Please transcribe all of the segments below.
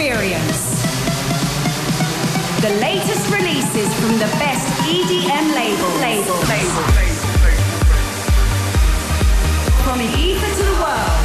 experience. The latest releases from the best EDM label. Label. Label. From the world. Welcome to the Show.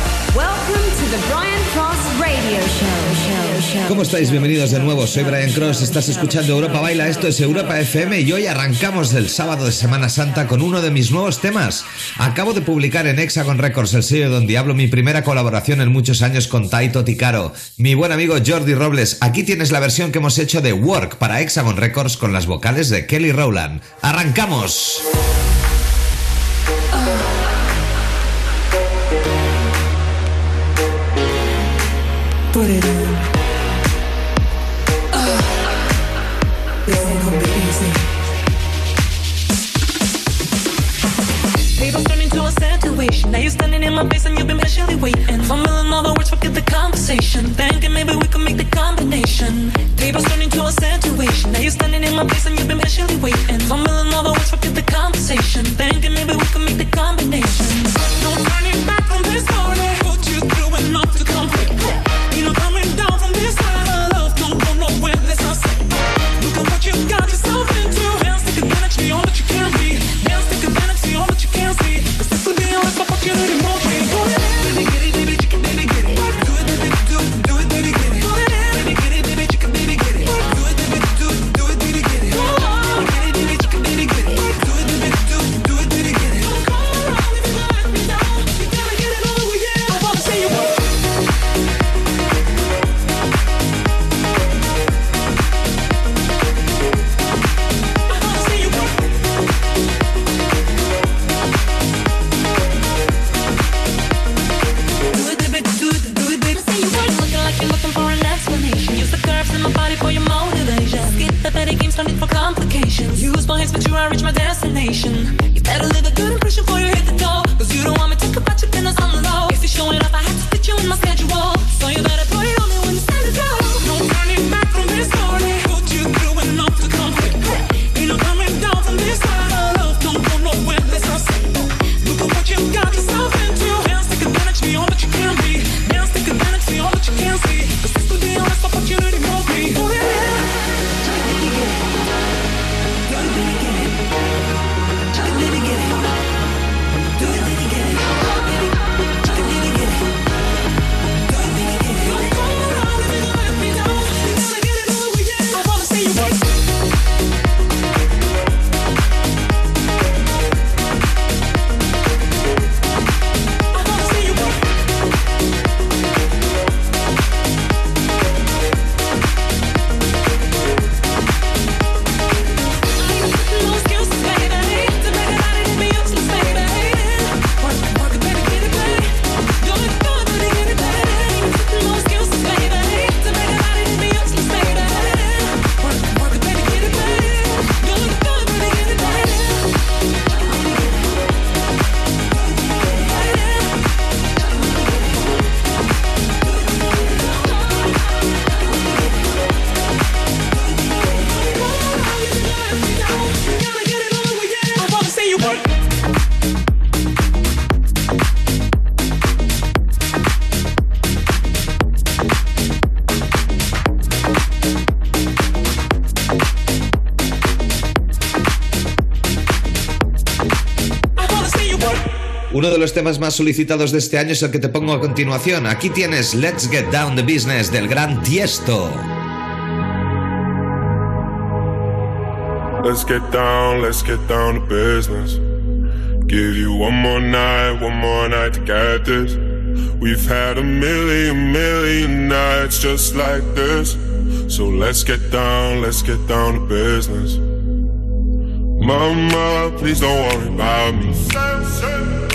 ¿Cómo estáis? Bienvenidos de nuevo. Soy Brian Cross. Estás escuchando Europa Baila. Esto es Europa FM y hoy arrancamos el sábado de Semana Santa con uno de mis nuevos temas. Acabo de publicar en Hexagon Records, el sello Don Diablo, mi primera colaboración en muchos años con Taito Ticaro. Mi buen amigo Jordi Robles. Aquí tienes la versión que hemos hecho de Work para Hexagon Records con las vocales de Kelly Rowland. ¡Arrancamos! Put it in. Uh, this ain't gonna be easy. People turn into a situation. Now you're standing in my face and you've been patiently waiting. Fumbling all the words, forget the conversation. Thinking maybe we could make the combination. Tables turn into a situation. Now you're standing in my face and you've been patiently waiting. Fumbling all the words, forget the conversation. Thinking maybe we could make the combination. No turning back on this story. Put you through enough to complete. Uno de los temas más solicitados de este año es el que te pongo a continuación. Aquí tienes Let's Get Down the Business del gran Tiesto. Let's get down, let's get down to business. Give you one more night, one more night to get this. We've had a million, million nights just like this. So let's get down, let's get down to business. Mama, please don't worry about me.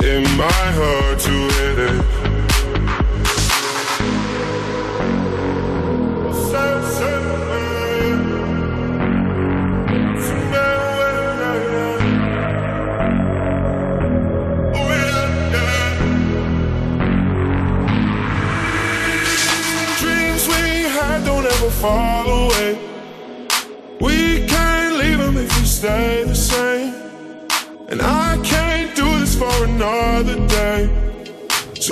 It might hurt to hit it. Dreams we had don't ever fall away. We can't leave them if we stay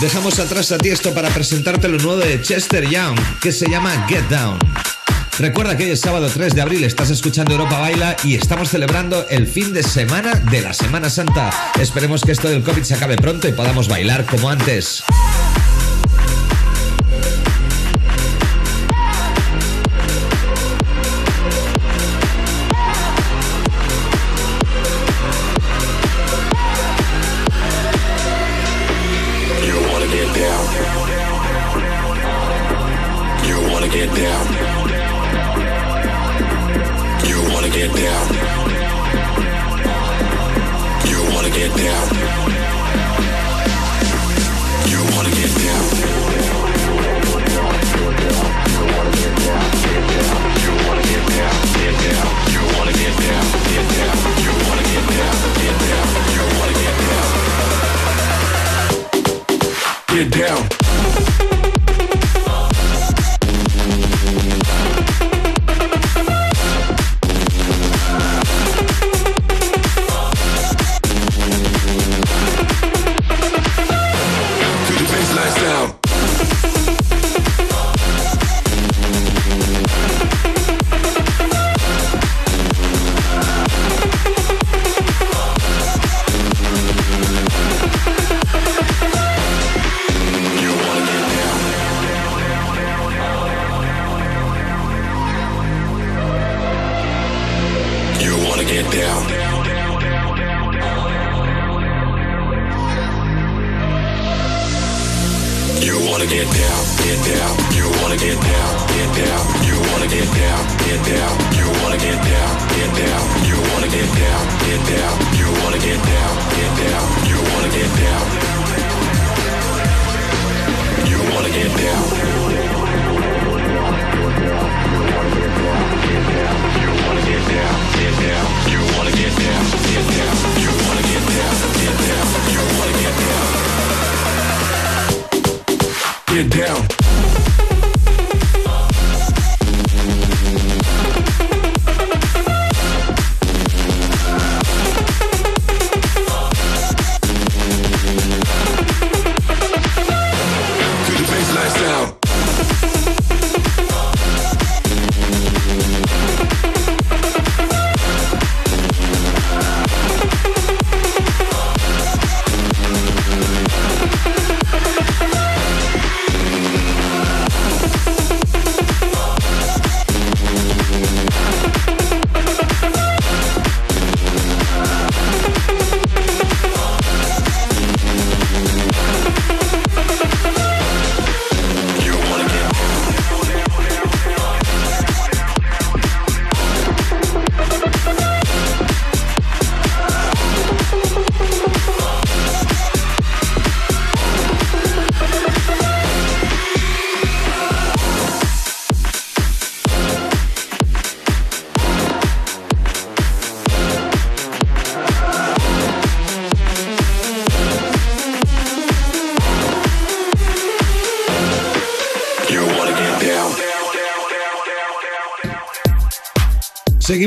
Dejamos atrás a ti esto para presentarte lo nuevo de Chester Young, que se llama Get Down. Recuerda que hoy es sábado 3 de abril, estás escuchando Europa Baila y estamos celebrando el fin de semana de la Semana Santa. Esperemos que esto del COVID se acabe pronto y podamos bailar como antes.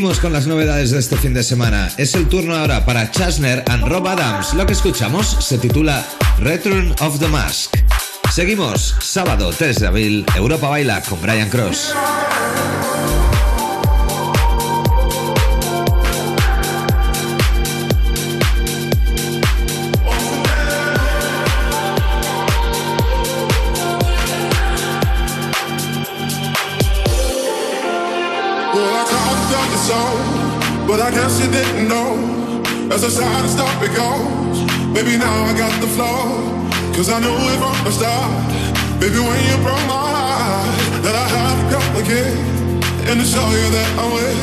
Seguimos con las novedades de este fin de semana. Es el turno ahora para Chasner and Rob Adams. Lo que escuchamos se titula Return of the Mask. Seguimos, sábado 3 de abril, Europa Baila con Brian Cross. You didn't know. As the side stop it goes, baby, now I got the flow. Cause I knew it from the start. Baby, when you broke my heart, that I had to come again. And to show you that I'm with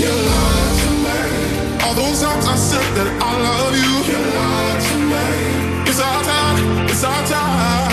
you. lied to me. All those times I said that I love you. You lied to me. It's our time, it's our time.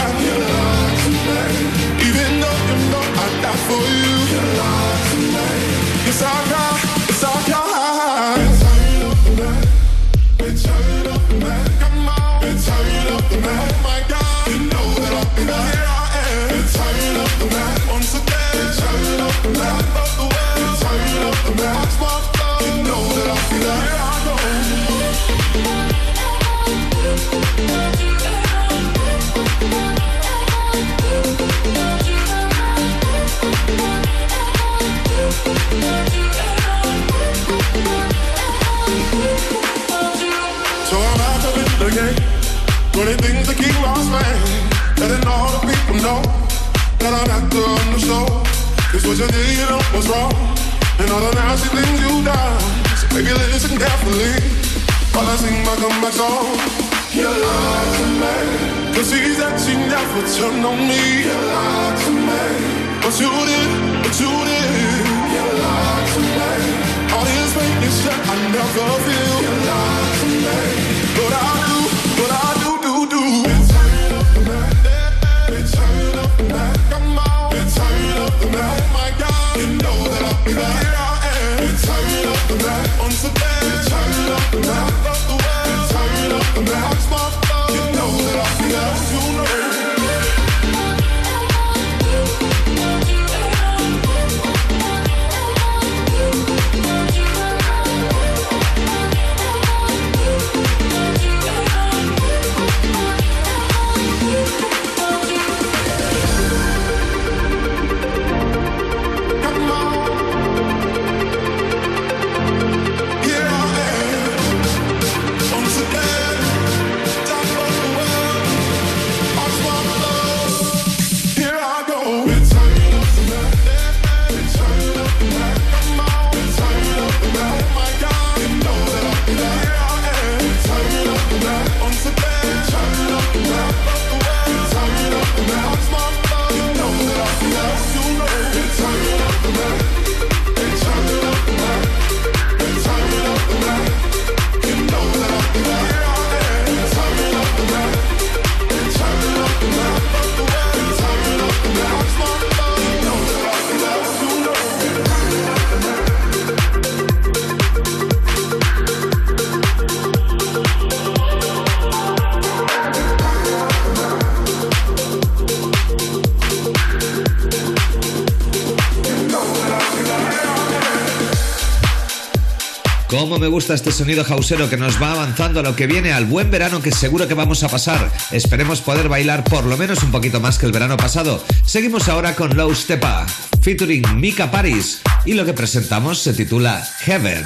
Me gusta este sonido hausero que nos va avanzando a lo que viene al buen verano que seguro que vamos a pasar. Esperemos poder bailar por lo menos un poquito más que el verano pasado. Seguimos ahora con Low Stepa, featuring Mika Paris, y lo que presentamos se titula Heaven.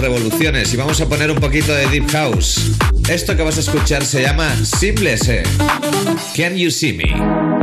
revoluciones y vamos a poner un poquito de Deep House. Esto que vas a escuchar se llama Simple S. Eh. Can You See Me?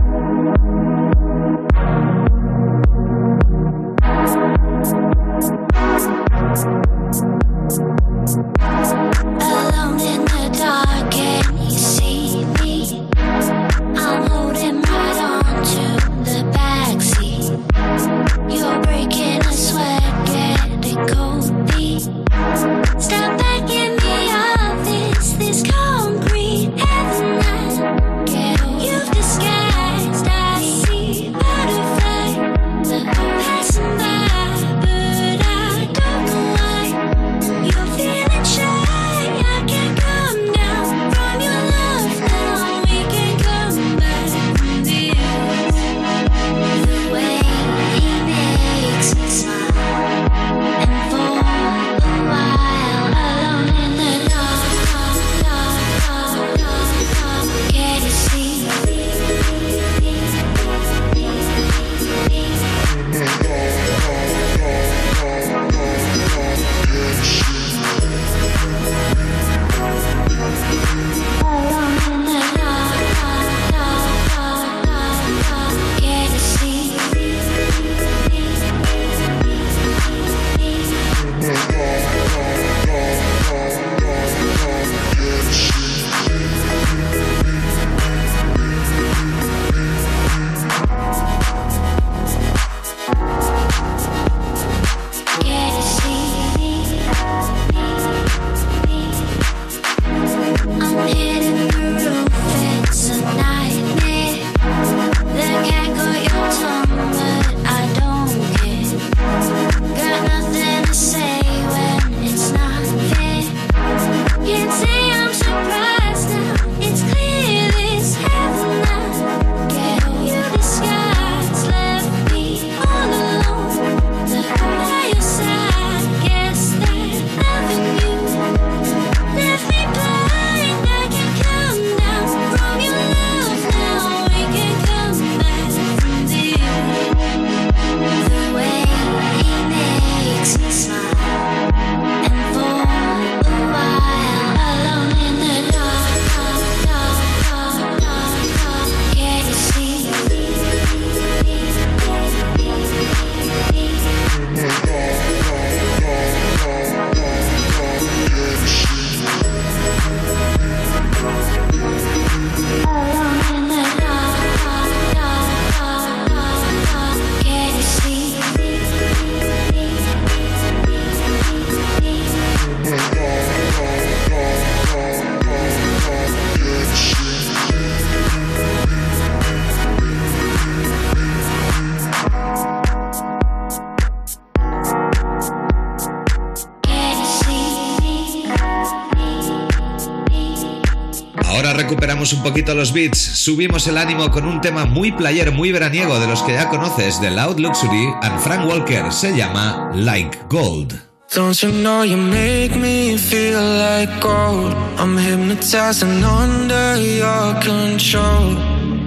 un poquito los beats, subimos el ánimo con un tema muy player, muy veraniego de los que ya conoces de Loud Luxury and Frank Walker. Se llama Like Gold. Don't you know you make me feel like gold? I'm hypnotized and under your control.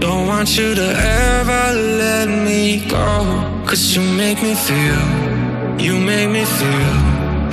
Don't want you to ever let me go. Cause you make me feel, you make me feel.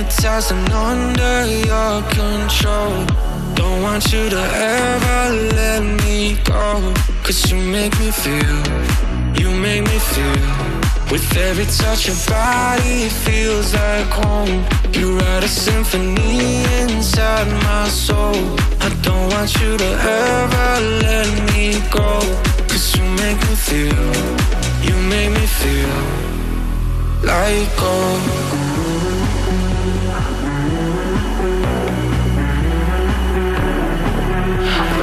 Hypnotized and under your control. Don't want you to ever let me go. Cause you make me feel, you make me feel. With every touch your body it feels like home. You write a symphony inside my soul. I don't want you to ever let me go. Cause you make me feel, you make me feel like gold.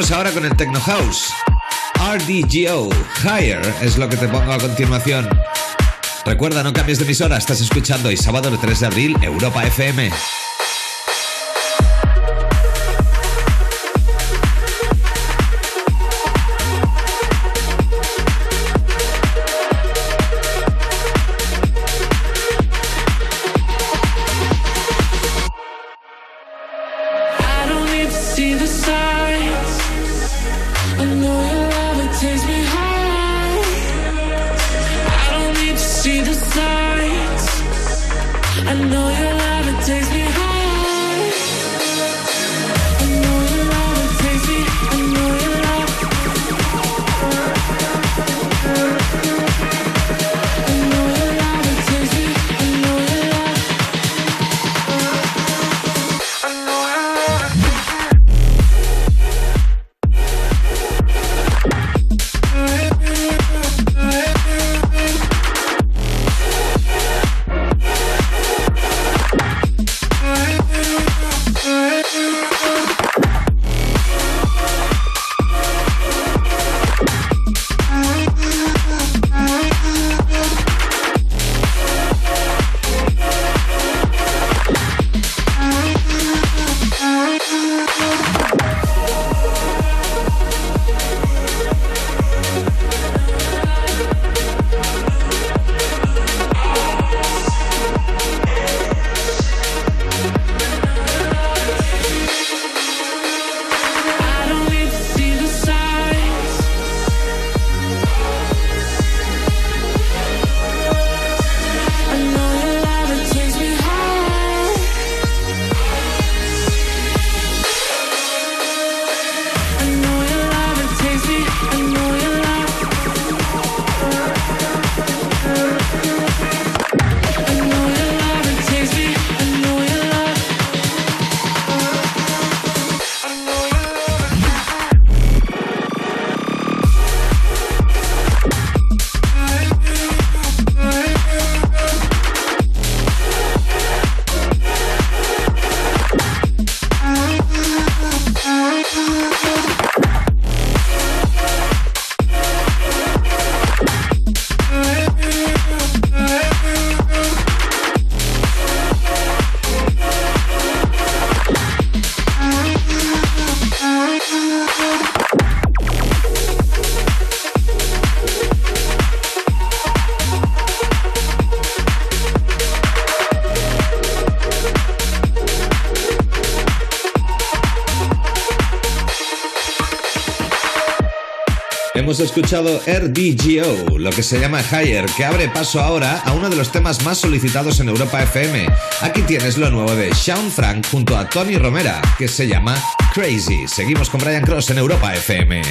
Seguimos ahora con el Techno House. RDGO, Higher, es lo que te pongo a continuación. Recuerda, no cambies de emisora, estás escuchando y sábado el 3 de abril, Europa FM. Hemos escuchado RDGO, lo que se llama Higher, que abre paso ahora a uno de los temas más solicitados en Europa FM. Aquí tienes lo nuevo de Sean Frank junto a Tony Romera, que se llama Crazy. Seguimos con Brian Cross en Europa FM.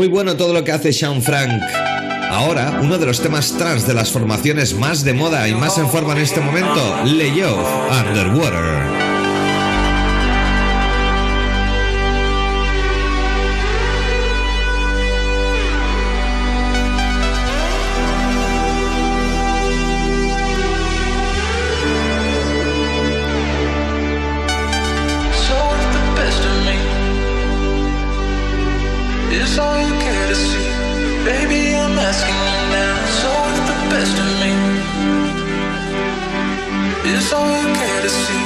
Muy bueno todo lo que hace Sean Frank. Ahora, uno de los temas trans de las formaciones más de moda y más en forma en este momento, Leo Underwater. Is all you care to see, baby, I'm asking you now. The best of me all you care to see,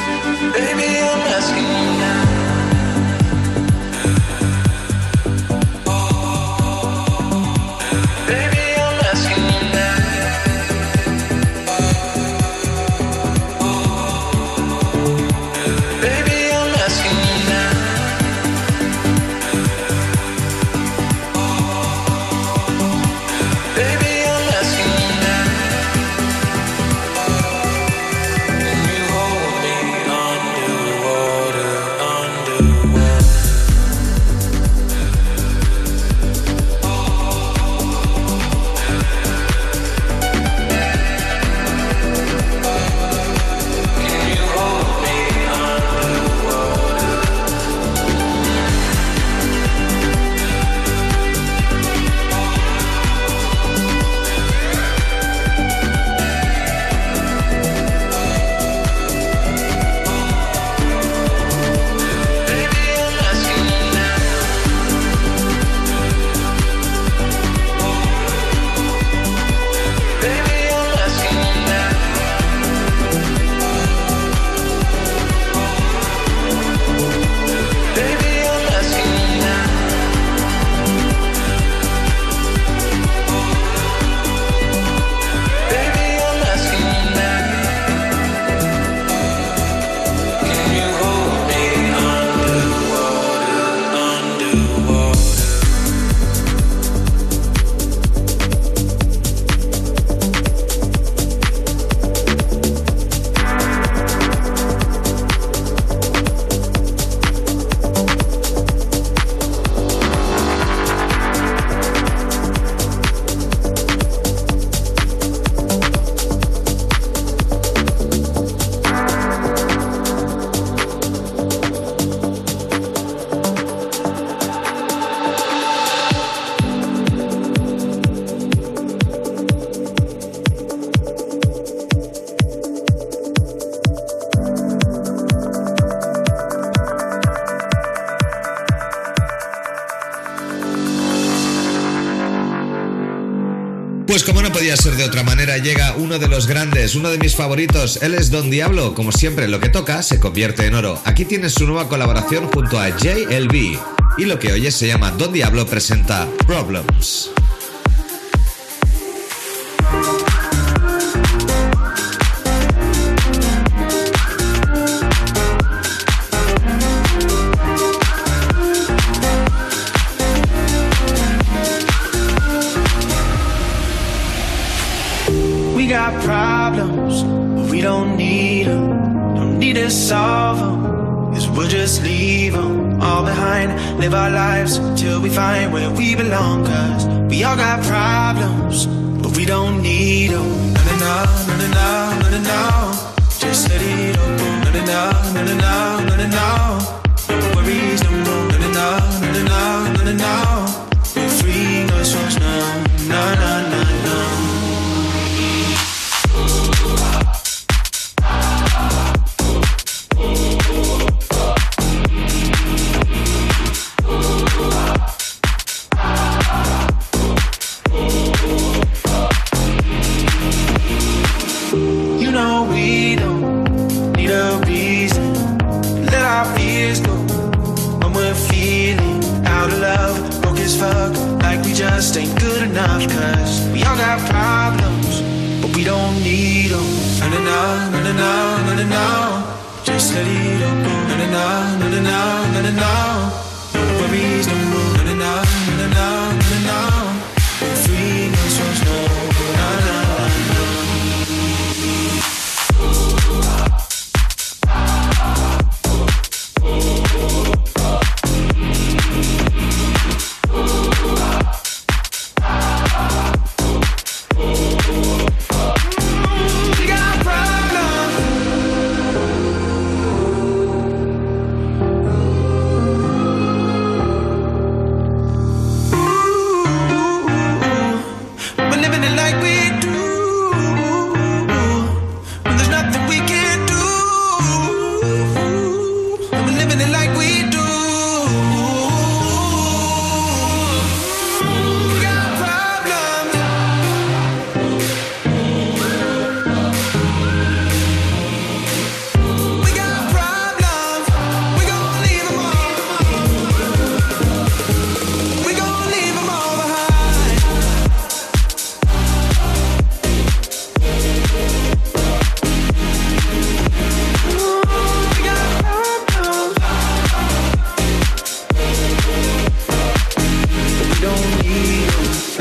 baby, I'm asking you now. Pues como no podía ser de otra manera, llega uno de los grandes, uno de mis favoritos. Él es Don Diablo. Como siempre, lo que toca se convierte en oro. Aquí tienes su nueva colaboración junto a JLB. Y lo que oyes se llama Don Diablo presenta Problems. Live our lives till we find where we belong, cause we all got problems, but we don't need them. No, no, no, no, no, no, no. Just let it no, no, no, no, no, no, no. No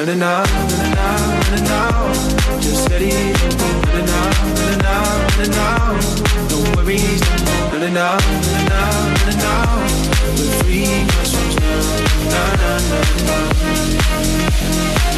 running out, running out, running out. Just steady, running out, running out, running out. No worries, running out, running out, running out. We're free, na na na na.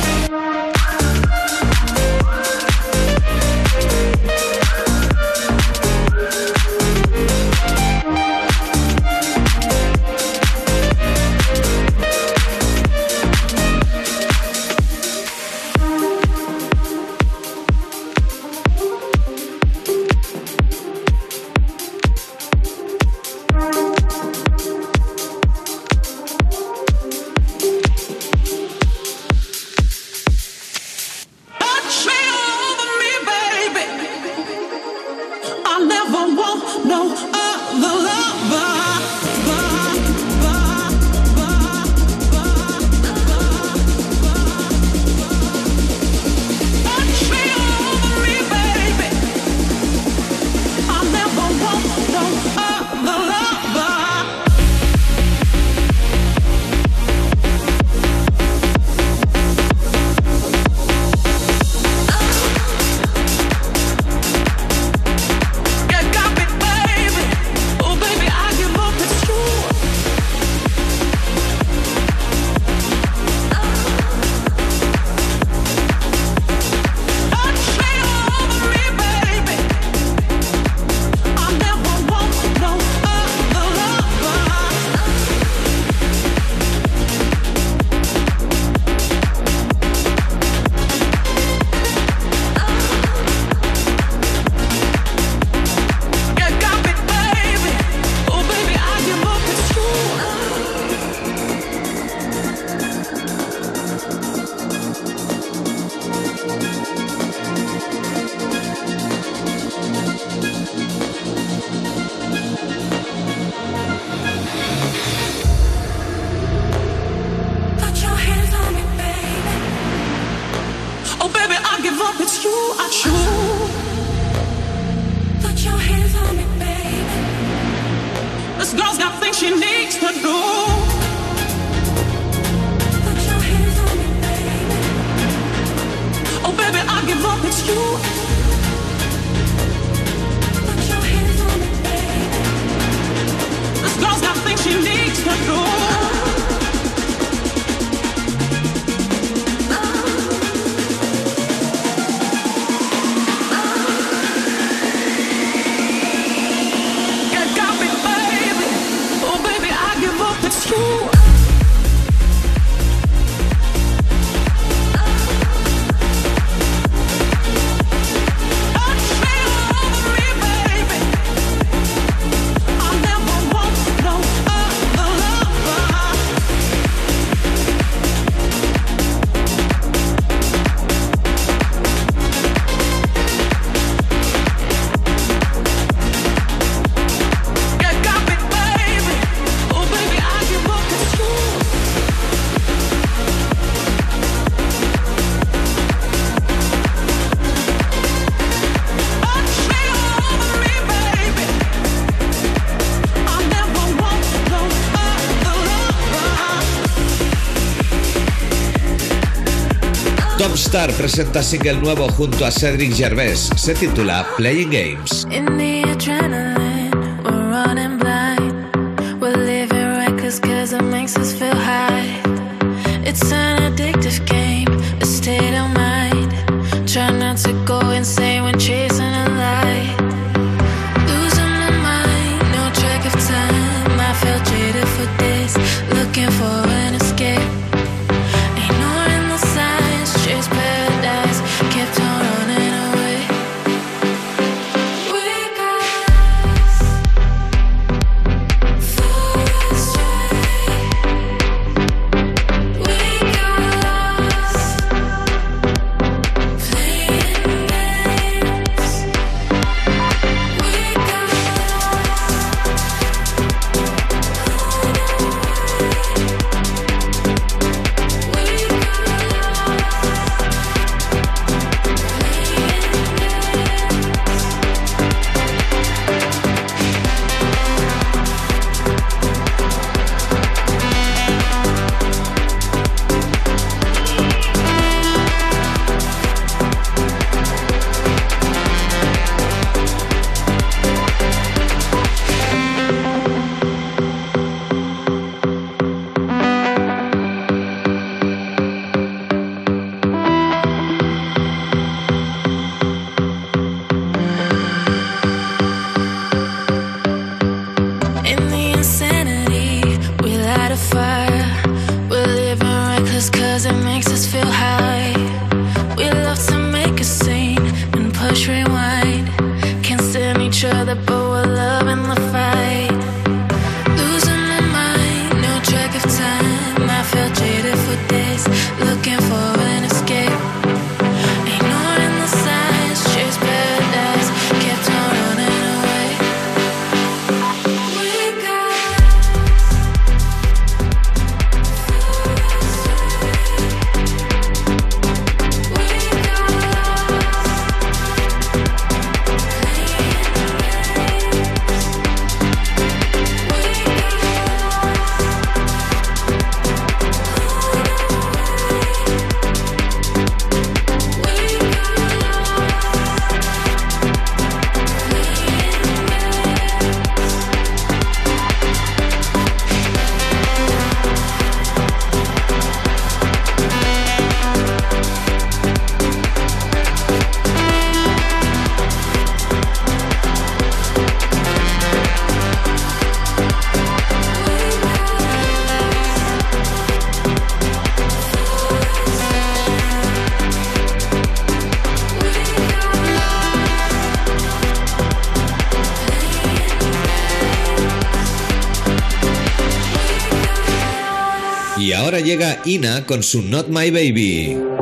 Tom Star presenta single nuevo junto a Cedric Gervais. Se titula Playing Games. llega Ina con su Not My Baby.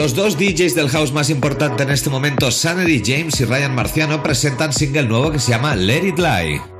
Los dos DJs del house más importante en este momento, Sanity James y Ryan Marciano, presentan single nuevo que se llama Let It Lie.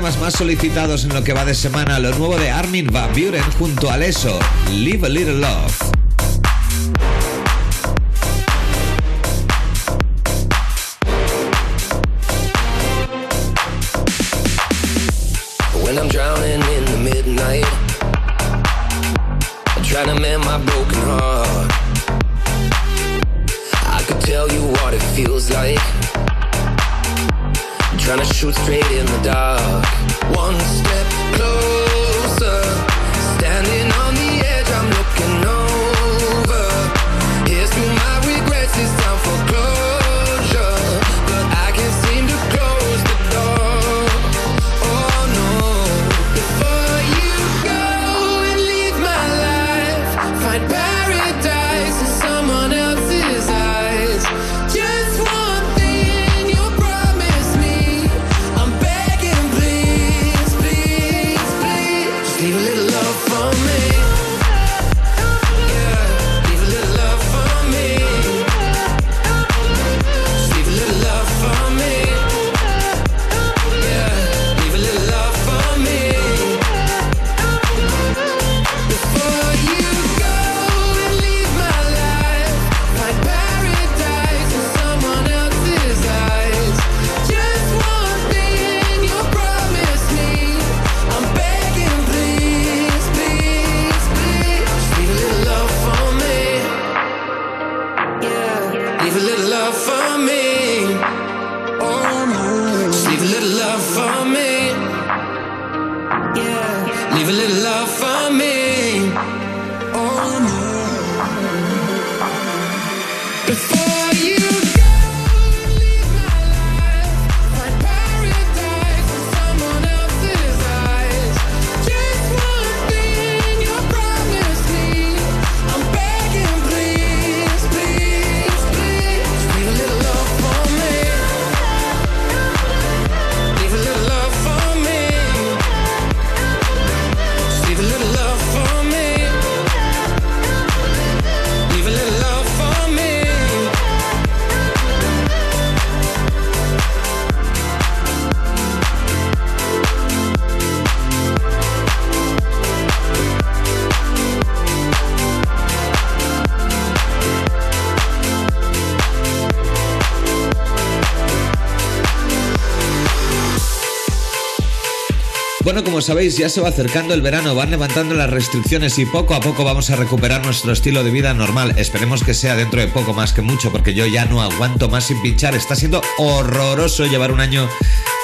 temas más solicitados en lo que va de semana, lo nuevo de Armin Van Buren junto a Leso, Live a Little Love. When I'm drowning in the midnight, I'm trying to mend my broken heart. I could tell you what it feels like. Trying to shoot straight in the dark. One step closer. Bueno, como sabéis, ya se va acercando el verano, van levantando las restricciones y poco a poco vamos a recuperar nuestro estilo de vida normal. Esperemos que sea dentro de poco más que mucho, porque yo ya no aguanto más sin pinchar. Está siendo horroroso llevar un año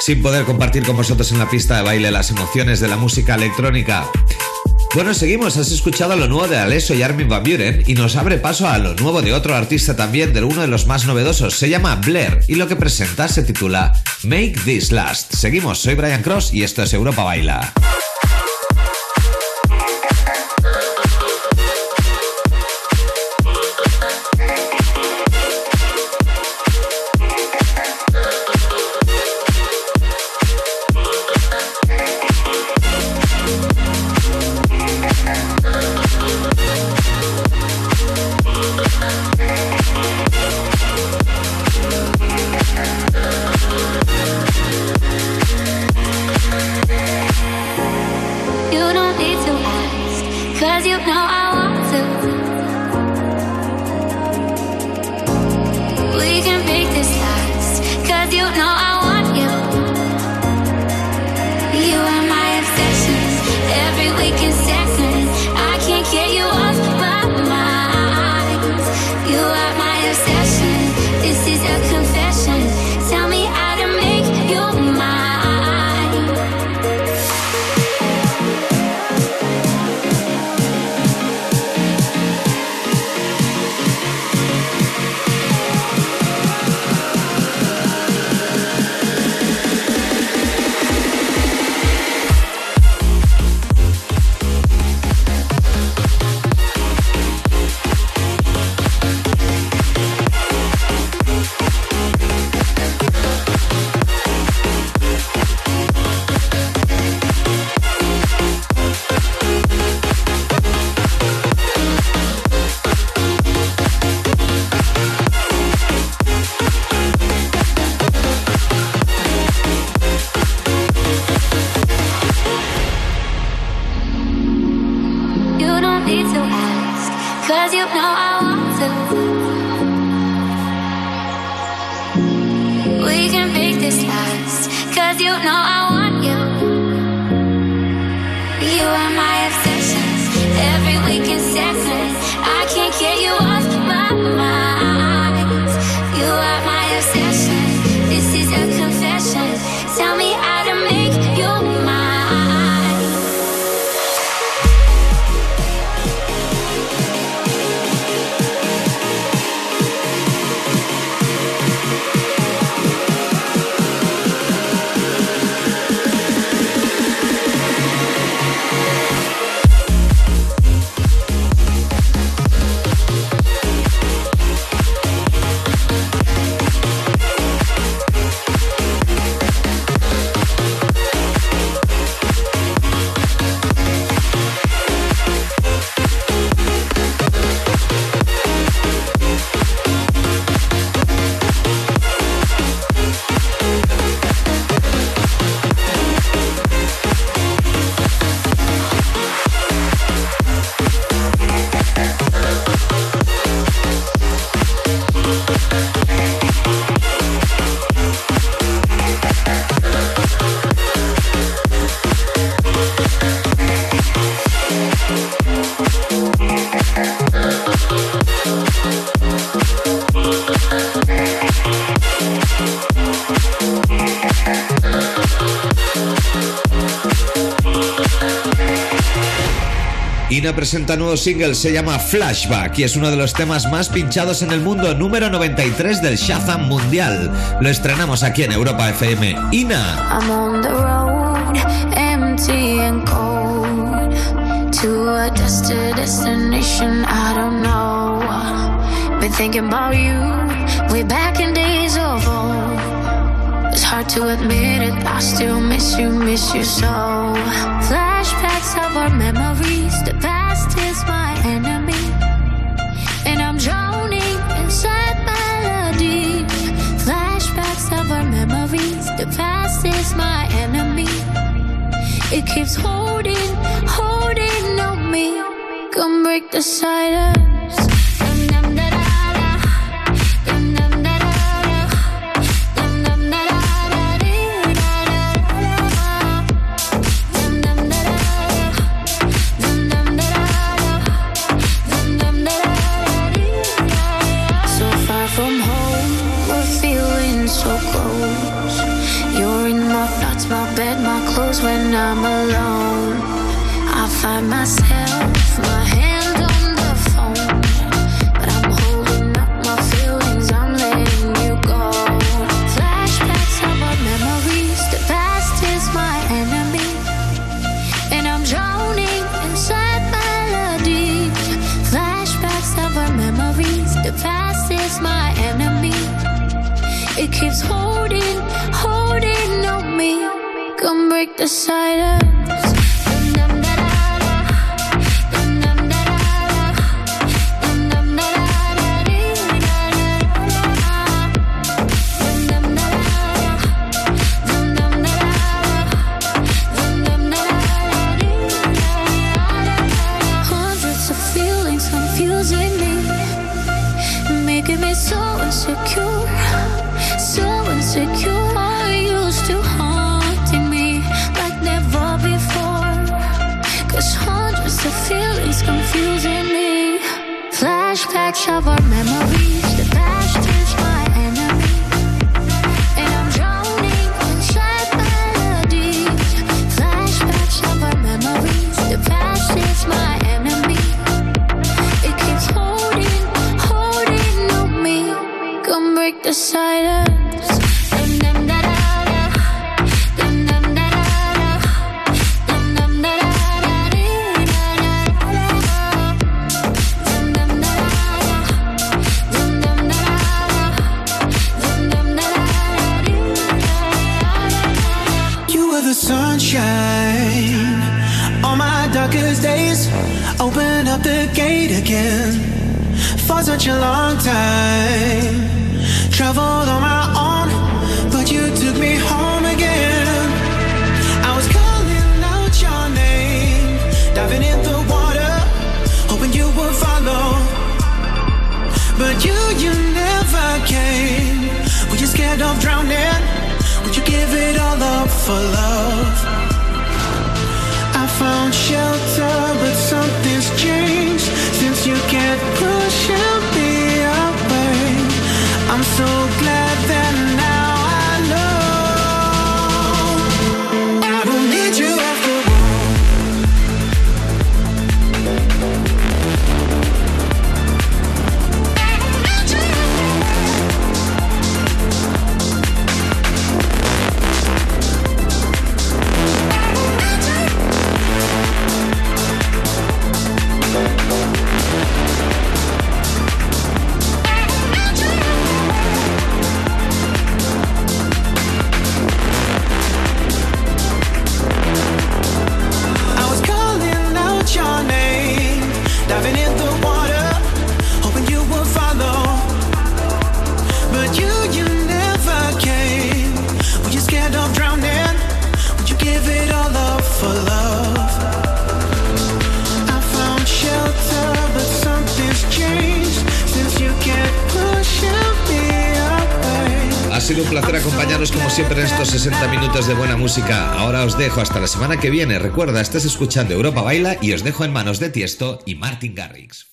sin poder compartir con vosotros en la pista de baile las emociones de la música electrónica. Bueno, seguimos. Has escuchado lo nuevo de Alesso y Armin Van Buren y nos abre paso a lo nuevo de otro artista también, de uno de los más novedosos. Se llama Blair y lo que presenta se titula Make This Last. Seguimos. Soy Brian Cross y esto es Europa Baila. Are presenta nuevo single, se llama Flashback y es uno de los temas más pinchados en el mundo, número 93 del Shazam Mundial. Lo estrenamos aquí en Europa FM. Ina. I'm on the road, empty and cold, to a destination I don't know. Been thinking about you, way back in days of old. It's hard to admit it, I still miss you, miss you so. It keeps holding, holding on me. Come break the silence. So far from home I'm alone, I find myself Decided Open up the gate again for such a long time. Traveled on my own, but you took me home again. I was calling out your name, diving in the water, hoping you would follow. But you, you never came. Were you scared of drowning? Would you give it all up for love? I found shelter could un placer acompañaros como siempre en estos 60 minutos de buena música. Ahora os dejo hasta la semana que viene. Recuerda, estás escuchando Europa Baila y os dejo en manos de Tiesto y Martin Garrix.